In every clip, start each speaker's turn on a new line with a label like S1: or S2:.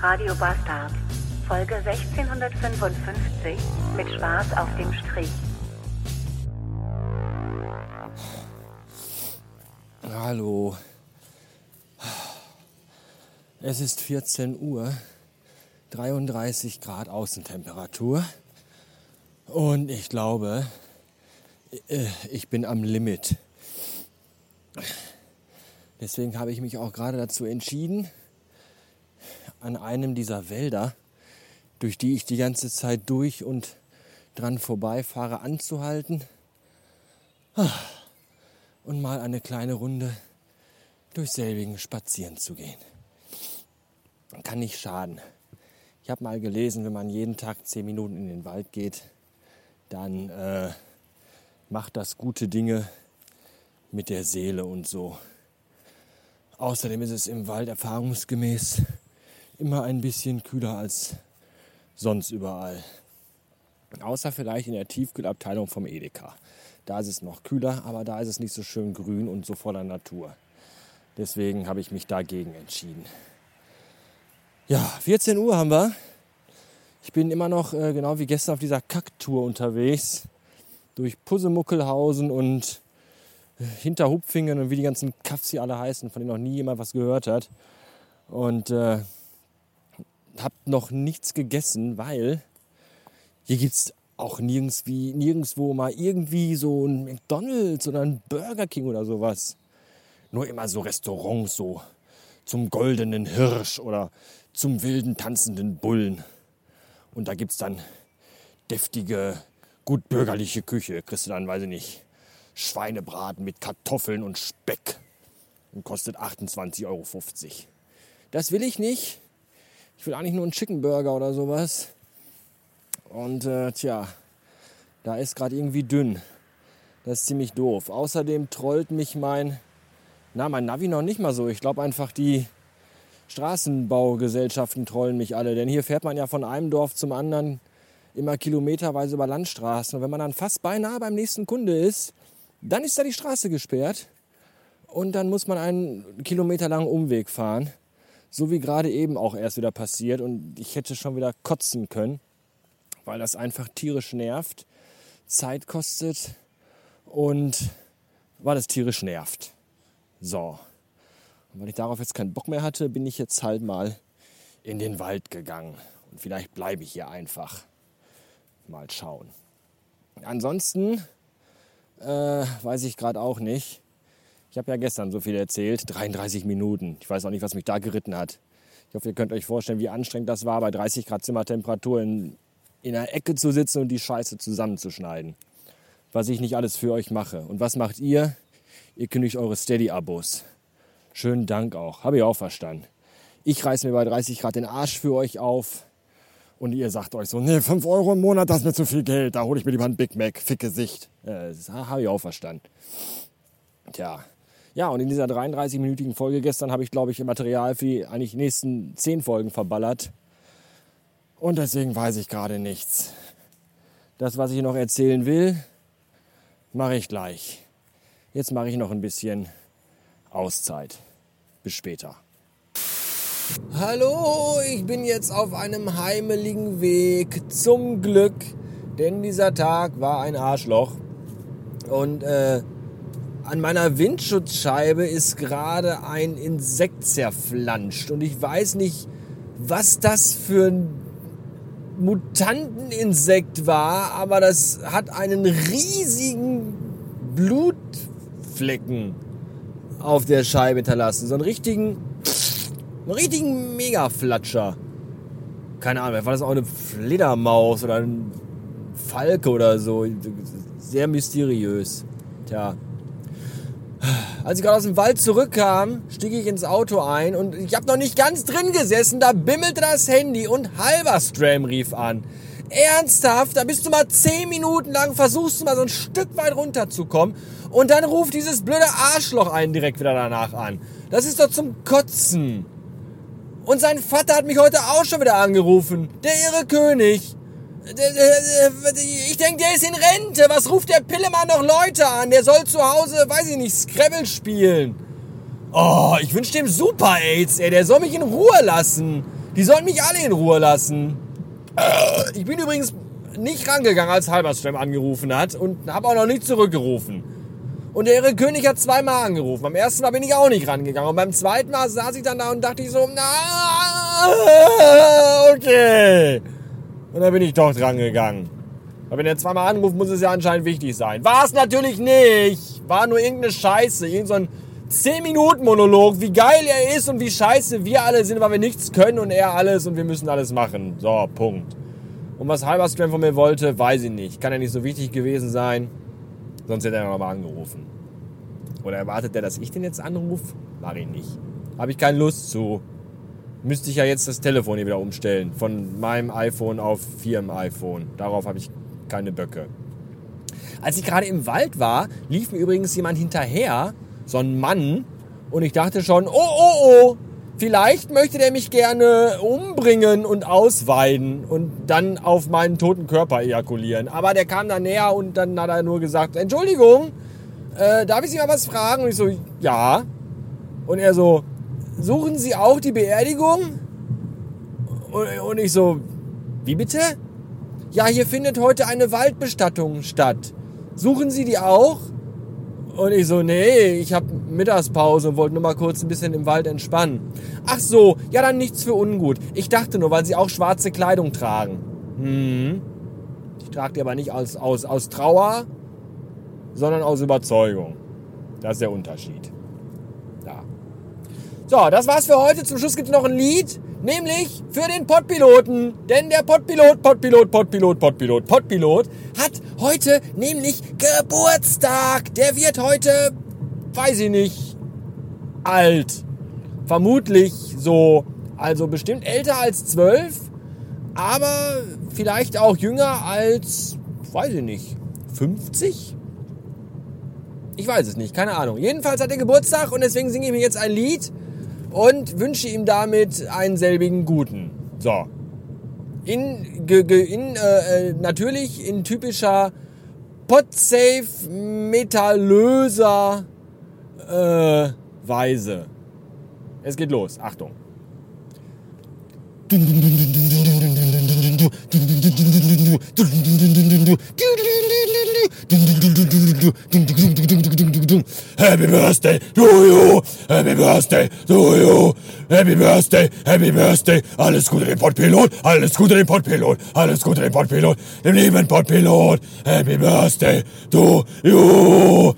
S1: Radio Bastard, Folge 1655 mit Spaß auf dem Strich.
S2: Hallo. Es ist 14 Uhr, 33 Grad Außentemperatur und ich glaube, äh, ich bin am Limit. Deswegen habe ich mich auch gerade dazu entschieden, an einem dieser Wälder, durch die ich die ganze Zeit durch und dran vorbeifahre, anzuhalten und mal eine kleine Runde durch selbigen spazieren zu gehen. Kann nicht schaden. Ich habe mal gelesen, wenn man jeden Tag zehn Minuten in den Wald geht, dann äh, macht das gute Dinge mit der Seele und so. Außerdem ist es im Wald erfahrungsgemäß immer ein bisschen kühler als sonst überall. Außer vielleicht in der Tiefkühlabteilung vom Edeka. Da ist es noch kühler, aber da ist es nicht so schön grün und so voller Natur. Deswegen habe ich mich dagegen entschieden. Ja, 14 Uhr haben wir. Ich bin immer noch äh, genau wie gestern auf dieser Kacktour unterwegs. Durch Pussemuckelhausen und hinter Hupfingen und wie die ganzen Kaffs hier alle heißen, von denen noch nie jemand was gehört hat. Und äh, habe noch nichts gegessen, weil hier gibt es auch nirgends nirgendwo mal irgendwie so ein McDonalds oder ein Burger King oder sowas. Nur immer so Restaurants, so zum goldenen Hirsch oder zum wilden tanzenden Bullen. Und da gibt es dann deftige, gut bürgerliche Küche. Kriegst du dann, weiß ich nicht, Schweinebraten mit Kartoffeln und Speck und kostet 28,50 Euro. Das will ich nicht. Ich will eigentlich nur einen Chicken Burger oder sowas. Und äh, tja, da ist gerade irgendwie dünn. Das ist ziemlich doof. Außerdem trollt mich mein, na, mein Navi noch nicht mal so. Ich glaube einfach, die Straßenbaugesellschaften trollen mich alle. Denn hier fährt man ja von einem Dorf zum anderen immer kilometerweise über Landstraßen. Und wenn man dann fast beinahe beim nächsten Kunde ist, dann ist da die Straße gesperrt und dann muss man einen kilometerlangen Umweg fahren. So wie gerade eben auch erst wieder passiert und ich hätte schon wieder kotzen können, weil das einfach tierisch nervt, Zeit kostet und weil es tierisch nervt. So. Und weil ich darauf jetzt keinen Bock mehr hatte, bin ich jetzt halt mal in den Wald gegangen. Und vielleicht bleibe ich hier einfach. Mal schauen. Ansonsten äh, weiß ich gerade auch nicht. Ich habe ja gestern so viel erzählt, 33 Minuten. Ich weiß auch nicht, was mich da geritten hat. Ich hoffe, ihr könnt euch vorstellen, wie anstrengend das war, bei 30 Grad Zimmertemperatur in, in einer Ecke zu sitzen und die Scheiße zusammenzuschneiden. Was ich nicht alles für euch mache. Und was macht ihr? Ihr kündigt eure Steady-Abos. Schönen Dank auch. Habe ich auch verstanden. Ich reiße mir bei 30 Grad den Arsch für euch auf. Und ihr sagt euch so, nee, 5 Euro im Monat, das ist mir zu viel Geld. Da hole ich mir lieber ein Big Mac, ficke Sicht. Äh, das habe ich auch verstanden. Tja. Ja, und in dieser 33-minütigen Folge gestern habe ich, glaube ich, Material für die eigentlich nächsten 10 Folgen verballert. Und deswegen weiß ich gerade nichts. Das, was ich noch erzählen will, mache ich gleich. Jetzt mache ich noch ein bisschen Auszeit. Bis später. Hallo, ich bin jetzt auf einem heimeligen Weg zum Glück, denn dieser Tag war ein Arschloch. Und äh, an meiner Windschutzscheibe ist gerade ein Insekt zerflanscht und ich weiß nicht, was das für ein Mutanteninsekt war, aber das hat einen riesigen Blutflecken auf der Scheibe hinterlassen. So einen richtigen einen richtigen Mega-Flatscher. Keine Ahnung, war das auch eine Fledermaus oder ein Falke oder so? Sehr mysteriös. Tja. Als ich gerade aus dem Wald zurückkam, stieg ich ins Auto ein und ich habe noch nicht ganz drin gesessen, da bimmelte das Handy und Halberstram rief an. Ernsthaft, da bist du mal zehn Minuten lang, versuchst du mal so ein Stück weit runterzukommen und dann ruft dieses blöde Arschloch einen direkt wieder danach an. Das ist doch zum Kotzen. Und sein Vater hat mich heute auch schon wieder angerufen. Der irre König. Ich denke, der ist in Rente. Was ruft der Pillemann noch Leute an? Der soll zu Hause, weiß ich nicht, Scrabble spielen. Oh, ich wünsche dem Super AIDS, ey. Der soll mich in Ruhe lassen. Die sollen mich alle in Ruhe lassen. Ich bin übrigens nicht rangegangen, als Halberstram angerufen hat und habe auch noch nicht zurückgerufen. Und der irre König hat zweimal angerufen. Beim ersten Mal bin ich auch nicht rangegangen. Und beim zweiten Mal saß ich dann da und dachte ich so, na, okay. Und dann bin ich doch dran gegangen. Weil wenn er zweimal anruft, muss es ja anscheinend wichtig sein. War es natürlich nicht. War nur irgendeine Scheiße. Irgend so ein 10-Minuten-Monolog, wie geil er ist und wie scheiße wir alle sind, weil wir nichts können und er alles und wir müssen alles machen. So, Punkt. Und was Halberstram von mir wollte, weiß ich nicht. Kann ja nicht so wichtig gewesen sein. Sonst hätte er nochmal angerufen. Oder erwartet er, dass ich den jetzt anrufe? Mach ich nicht. Habe ich keine Lust zu. Müsste ich ja jetzt das Telefon hier wieder umstellen. Von meinem iPhone auf Firmen-iPhone. Darauf habe ich keine Böcke. Als ich gerade im Wald war, lief mir übrigens jemand hinterher, so ein Mann, und ich dachte schon, oh, oh, oh, vielleicht möchte der mich gerne umbringen und ausweiden und dann auf meinen toten Körper ejakulieren. Aber der kam dann näher und dann hat er nur gesagt, Entschuldigung, äh, darf ich Sie mal was fragen? Und ich so, ja. Und er so, suchen Sie auch die Beerdigung? Und, und ich so, wie bitte? Ja, hier findet heute eine Waldbestattung statt. Suchen Sie die auch? Und ich so, nee, ich habe Mittagspause und wollte nur mal kurz ein bisschen im Wald entspannen. Ach so, ja dann nichts für ungut. Ich dachte nur, weil Sie auch schwarze Kleidung tragen. Hm. Ich trage die aber nicht aus, aus, aus Trauer, sondern aus Überzeugung. Das ist der Unterschied. Ja. So, das war's für heute. Zum Schluss gibt's noch ein Lied. Nämlich für den Pottpiloten. Denn der Pottpilot, Pottpilot, Pottpilot, Pottpilot, Pottpilot hat heute nämlich Geburtstag. Der wird heute, weiß ich nicht, alt. Vermutlich so, also bestimmt älter als zwölf, aber vielleicht auch jünger als, weiß ich nicht, 50? Ich weiß es nicht, keine Ahnung. Jedenfalls hat er Geburtstag und deswegen singe ich mir jetzt ein Lied und wünsche ihm damit einen selbigen guten. So. In, ge, ge, in äh, natürlich in typischer Podsafe metallöser äh, Weise. Es geht los. Achtung. Happy birthday to you, happy birthday to you, happy birthday, happy birthday. Alles Gute dem Podpilot, alles Gute dem Podpilot, alles Gute dem Podpilot, dem lieben Podpilot. Happy birthday to you.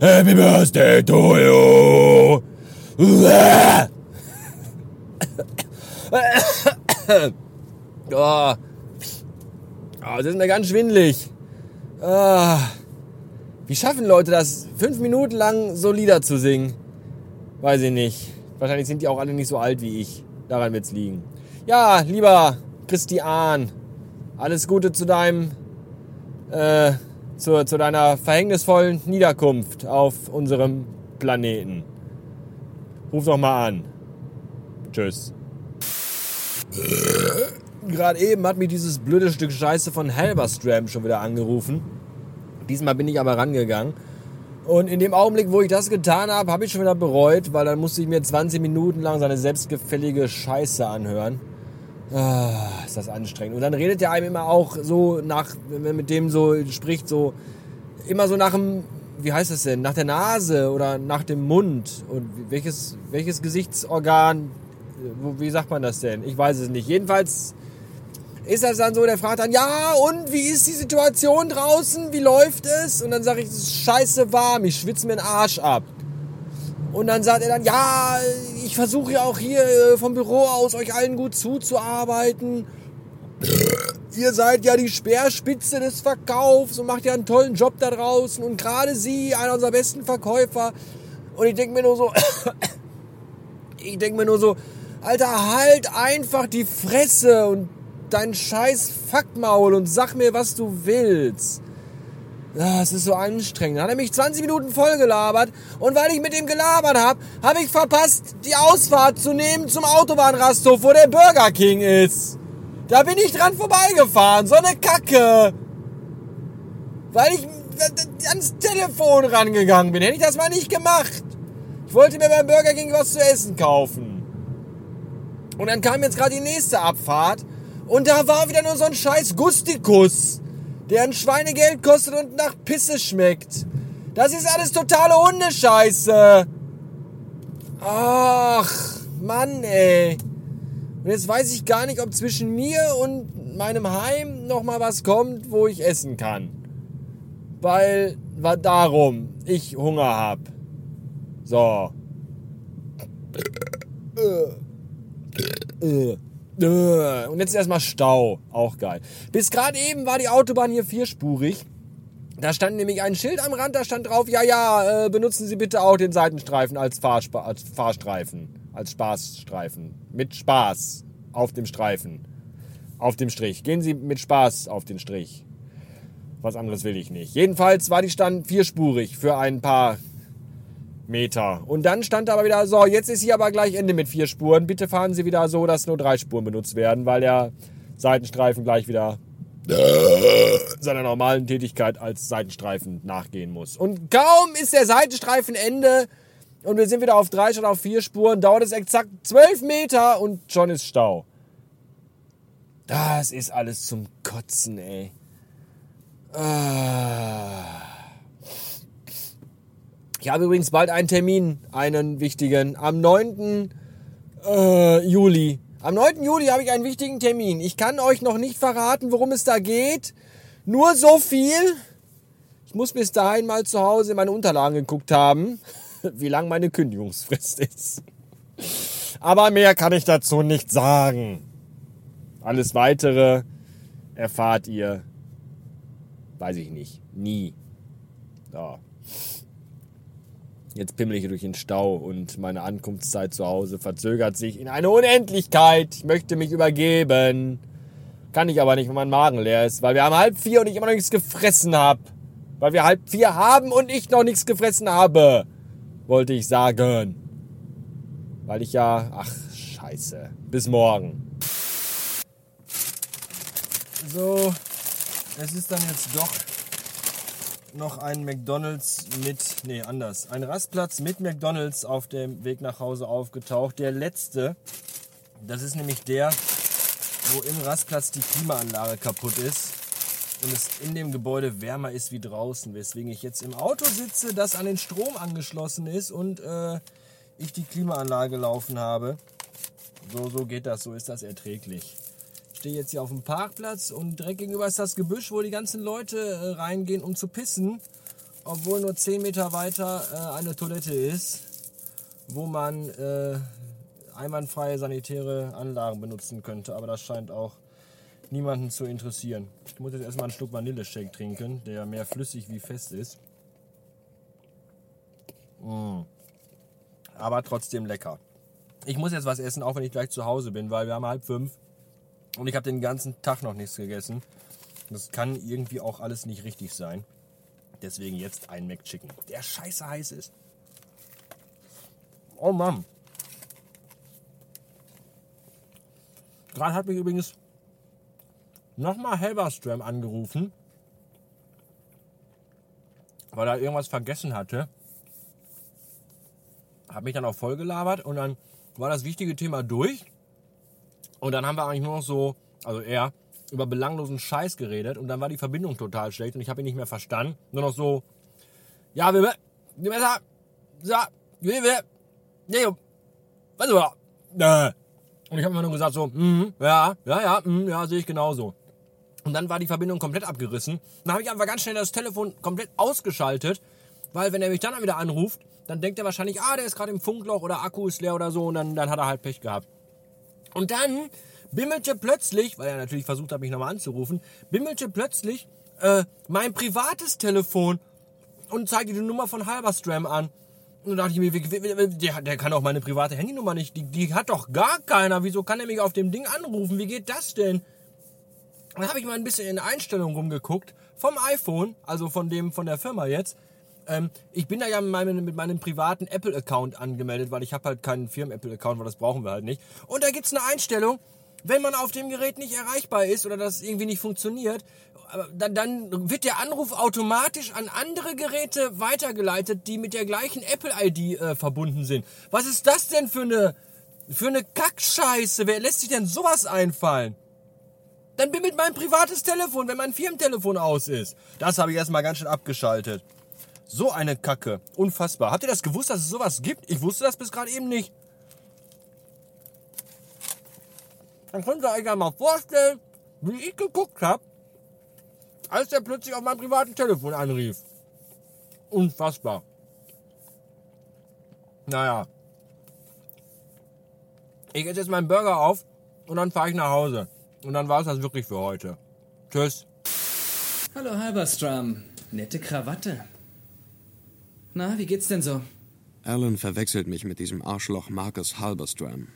S2: Happy birthday to you. oh. Oh, das ist mir ganz schwindlig. Oh. Wie schaffen Leute das, fünf Minuten lang so Lieder zu singen? Weiß ich nicht. Wahrscheinlich sind die auch alle nicht so alt wie ich. Daran wird's liegen. Ja, lieber Christian, alles Gute zu deinem, äh, zu, zu deiner verhängnisvollen Niederkunft auf unserem Planeten. Ruf doch mal an. Tschüss. Gerade eben hat mich dieses blöde Stück Scheiße von Halberstram schon wieder angerufen. Diesmal bin ich aber rangegangen. Und in dem Augenblick, wo ich das getan habe, habe ich schon wieder bereut, weil dann musste ich mir 20 Minuten lang seine selbstgefällige Scheiße anhören. Ah, ist das anstrengend. Und dann redet er einem immer auch so nach, wenn man mit dem so spricht, so immer so nach dem, wie heißt das denn, nach der Nase oder nach dem Mund. Und welches, welches Gesichtsorgan, wie sagt man das denn? Ich weiß es nicht. Jedenfalls ist das dann so, der fragt dann, ja, und wie ist die Situation draußen? Wie läuft es? Und dann sage ich, es ist scheiße warm, ich schwitze mir den Arsch ab. Und dann sagt er dann, ja, ich versuche ja auch hier äh, vom Büro aus euch allen gut zuzuarbeiten. Ihr seid ja die Speerspitze des Verkaufs und macht ja einen tollen Job da draußen. Und gerade Sie, einer unserer besten Verkäufer. Und ich denke mir nur so, ich denke mir nur so, Alter, halt einfach die Fresse und dein scheiß Fuckmaul und sag mir, was du willst. Das ist so anstrengend. Dann hat er mich 20 Minuten voll gelabert und weil ich mit ihm gelabert habe, habe ich verpasst, die Ausfahrt zu nehmen zum Autobahnrasthof, wo der Burger King ist. Da bin ich dran vorbeigefahren. So eine Kacke. Weil ich ans Telefon rangegangen bin. Hätte ich das mal nicht gemacht. Ich wollte mir beim Burger King was zu essen kaufen. Und dann kam jetzt gerade die nächste Abfahrt und da war wieder nur so ein scheiß Gustikus, der ein Schweinegeld kostet und nach Pisse schmeckt. Das ist alles totale Hundescheiße. Ach, Mann, ey. Und jetzt weiß ich gar nicht, ob zwischen mir und meinem Heim noch mal was kommt, wo ich essen kann. Weil, war darum, ich Hunger hab. So. Und jetzt erstmal Stau. Auch geil. Bis gerade eben war die Autobahn hier vierspurig. Da stand nämlich ein Schild am Rand, da stand drauf, ja, ja, äh, benutzen Sie bitte auch den Seitenstreifen als, Fahrspa als Fahrstreifen, als Spaßstreifen. Mit Spaß auf dem Streifen. Auf dem Strich. Gehen Sie mit Spaß auf den Strich. Was anderes will ich nicht. Jedenfalls war die Stand vierspurig für ein paar Meter. Und dann stand aber wieder so, jetzt ist hier aber gleich Ende mit vier Spuren. Bitte fahren Sie wieder so, dass nur drei Spuren benutzt werden, weil der Seitenstreifen gleich wieder seiner normalen Tätigkeit als Seitenstreifen nachgehen muss. Und kaum ist der Seitenstreifen Ende und wir sind wieder auf drei statt auf vier Spuren, dauert es exakt zwölf Meter und schon ist Stau. Das ist alles zum Kotzen, ey. Ah. Ich habe übrigens bald einen Termin, einen wichtigen, am 9. Äh, Juli. Am 9. Juli habe ich einen wichtigen Termin. Ich kann euch noch nicht verraten, worum es da geht. Nur so viel. Ich muss bis dahin mal zu Hause in meine Unterlagen geguckt haben, wie lang meine Kündigungsfrist ist. Aber mehr kann ich dazu nicht sagen. Alles weitere erfahrt ihr, weiß ich nicht, nie. So. Jetzt pimmel ich durch den Stau und meine Ankunftszeit zu Hause verzögert sich in eine Unendlichkeit. Ich möchte mich übergeben. Kann ich aber nicht, wenn mein Magen leer ist, weil wir haben halb vier und ich immer noch nichts gefressen habe. Weil wir halb vier haben und ich noch nichts gefressen habe. Wollte ich sagen. Weil ich ja... Ach, scheiße. Bis morgen. So, es ist dann jetzt doch noch ein McDonald's mit, nee, anders, ein Rastplatz mit McDonald's auf dem Weg nach Hause aufgetaucht. Der letzte, das ist nämlich der, wo im Rastplatz die Klimaanlage kaputt ist und es in dem Gebäude wärmer ist wie draußen, weswegen ich jetzt im Auto sitze, das an den Strom angeschlossen ist und äh, ich die Klimaanlage laufen habe. So, so geht das, so ist das erträglich stehe jetzt hier auf dem Parkplatz und direkt gegenüber ist das Gebüsch, wo die ganzen Leute äh, reingehen, um zu pissen. Obwohl nur 10 Meter weiter äh, eine Toilette ist, wo man äh, einwandfreie sanitäre Anlagen benutzen könnte. Aber das scheint auch niemanden zu interessieren. Ich muss jetzt erstmal einen Schluck Vanilleshake trinken, der mehr flüssig wie fest ist. Mm. Aber trotzdem lecker. Ich muss jetzt was essen, auch wenn ich gleich zu Hause bin, weil wir haben halb fünf. Und ich habe den ganzen Tag noch nichts gegessen. Das kann irgendwie auch alles nicht richtig sein. Deswegen jetzt ein McChicken, der scheiße heiß ist. Oh Mann. Gerade hat mich übrigens nochmal Helberstram angerufen, weil er irgendwas vergessen hatte. Hat mich dann auch voll gelabert und dann war das wichtige Thema durch. Und dann haben wir eigentlich nur noch so, also er, über belanglosen Scheiß geredet und dann war die Verbindung total schlecht und ich habe ihn nicht mehr verstanden. Nur noch so, ja, wir, wir, wir, ja, wir, wir, nee, was war, und ich habe immer nur gesagt so, mm, ja, ja, ja, mm, ja, sehe ich genauso. Und dann war die Verbindung komplett abgerissen. Dann habe ich einfach ganz schnell das Telefon komplett ausgeschaltet, weil wenn er mich dann wieder anruft, dann denkt er wahrscheinlich, ah, der ist gerade im Funkloch oder Akku ist leer oder so und dann, dann hat er halt Pech gehabt. Und dann bimmelte plötzlich, weil er natürlich versucht hat, mich nochmal anzurufen, bimmelte plötzlich äh, mein privates Telefon und zeigte die Nummer von Halberstram an. Und da dachte ich mir, der, der kann auch meine private Handynummer nicht. Die, die hat doch gar keiner. Wieso kann er mich auf dem Ding anrufen? Wie geht das denn? Dann habe ich mal ein bisschen in Einstellungen rumgeguckt vom iPhone, also von dem von der Firma jetzt. Ähm, ich bin da ja mit meinem, mit meinem privaten Apple-Account angemeldet, weil ich habe halt keinen Firmen-Apple-Account, weil das brauchen wir halt nicht. Und da gibt es eine Einstellung, wenn man auf dem Gerät nicht erreichbar ist oder das irgendwie nicht funktioniert, dann, dann wird der Anruf automatisch an andere Geräte weitergeleitet, die mit der gleichen Apple-ID äh, verbunden sind. Was ist das denn für eine, für eine Kackscheiße? Wer lässt sich denn sowas einfallen? Dann bimmelt mein privates Telefon, wenn mein Firmentelefon aus ist. Das habe ich erstmal ganz schön abgeschaltet. So eine Kacke. Unfassbar. Habt ihr das gewusst, dass es sowas gibt? Ich wusste das bis gerade eben nicht. Dann könnt ihr euch ja mal vorstellen, wie ich geguckt habe, als der plötzlich auf meinem privaten Telefon anrief. Unfassbar. Naja. Ich esse jetzt meinen Burger auf und dann fahre ich nach Hause. Und dann war es das wirklich für heute. Tschüss.
S3: Hallo Halberstram. Nette Krawatte. Na, wie geht's denn so?
S4: Alan verwechselt mich mit diesem Arschloch Marcus Halberstram.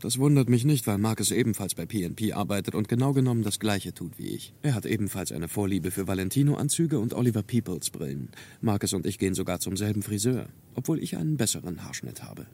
S4: Das wundert mich nicht, weil Marcus ebenfalls bei PNP arbeitet und genau genommen das Gleiche tut wie ich. Er hat ebenfalls eine Vorliebe für Valentino-Anzüge und Oliver Peoples-Brillen. Marcus und ich gehen sogar zum selben Friseur, obwohl ich einen besseren Haarschnitt habe.